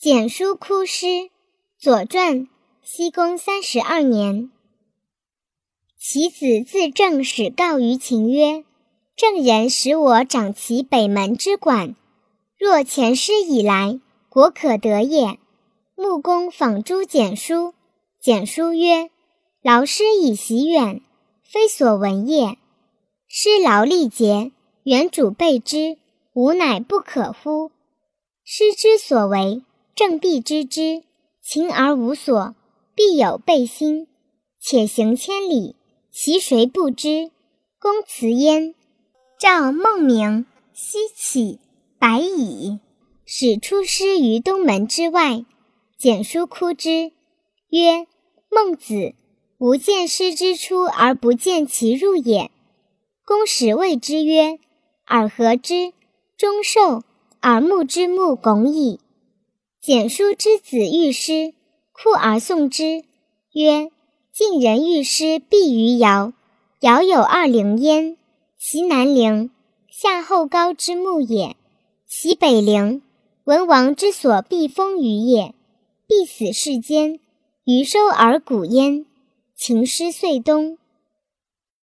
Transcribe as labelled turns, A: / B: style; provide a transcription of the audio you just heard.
A: 简书哭诗，左传，西公三十二年。其子自正使告于秦曰：“郑人使我掌其北门之管，若前师以来，国可得也。”穆公访诸简书，简书曰：“劳师以习远，非所闻也。师劳力竭，原主备之，吾乃不可乎？师之所为。”正必知之，勤而无所，必有备心。且行千里，其谁不知？公辞焉。赵孟明西起，白矣。使出师于东门之外，简书哭之，曰：“孟子，吾见师之出而不见其入也。”公使谓之曰：“尔何之？忠受，耳目之目拱矣。”简书之子遇师，哭而送之，曰：“晋人欲师，必于尧。尧有二陵焉，其南陵，夏后高之墓也；其北陵，文王之所避风于也。必死世间，余收而谷焉。秦师遂东。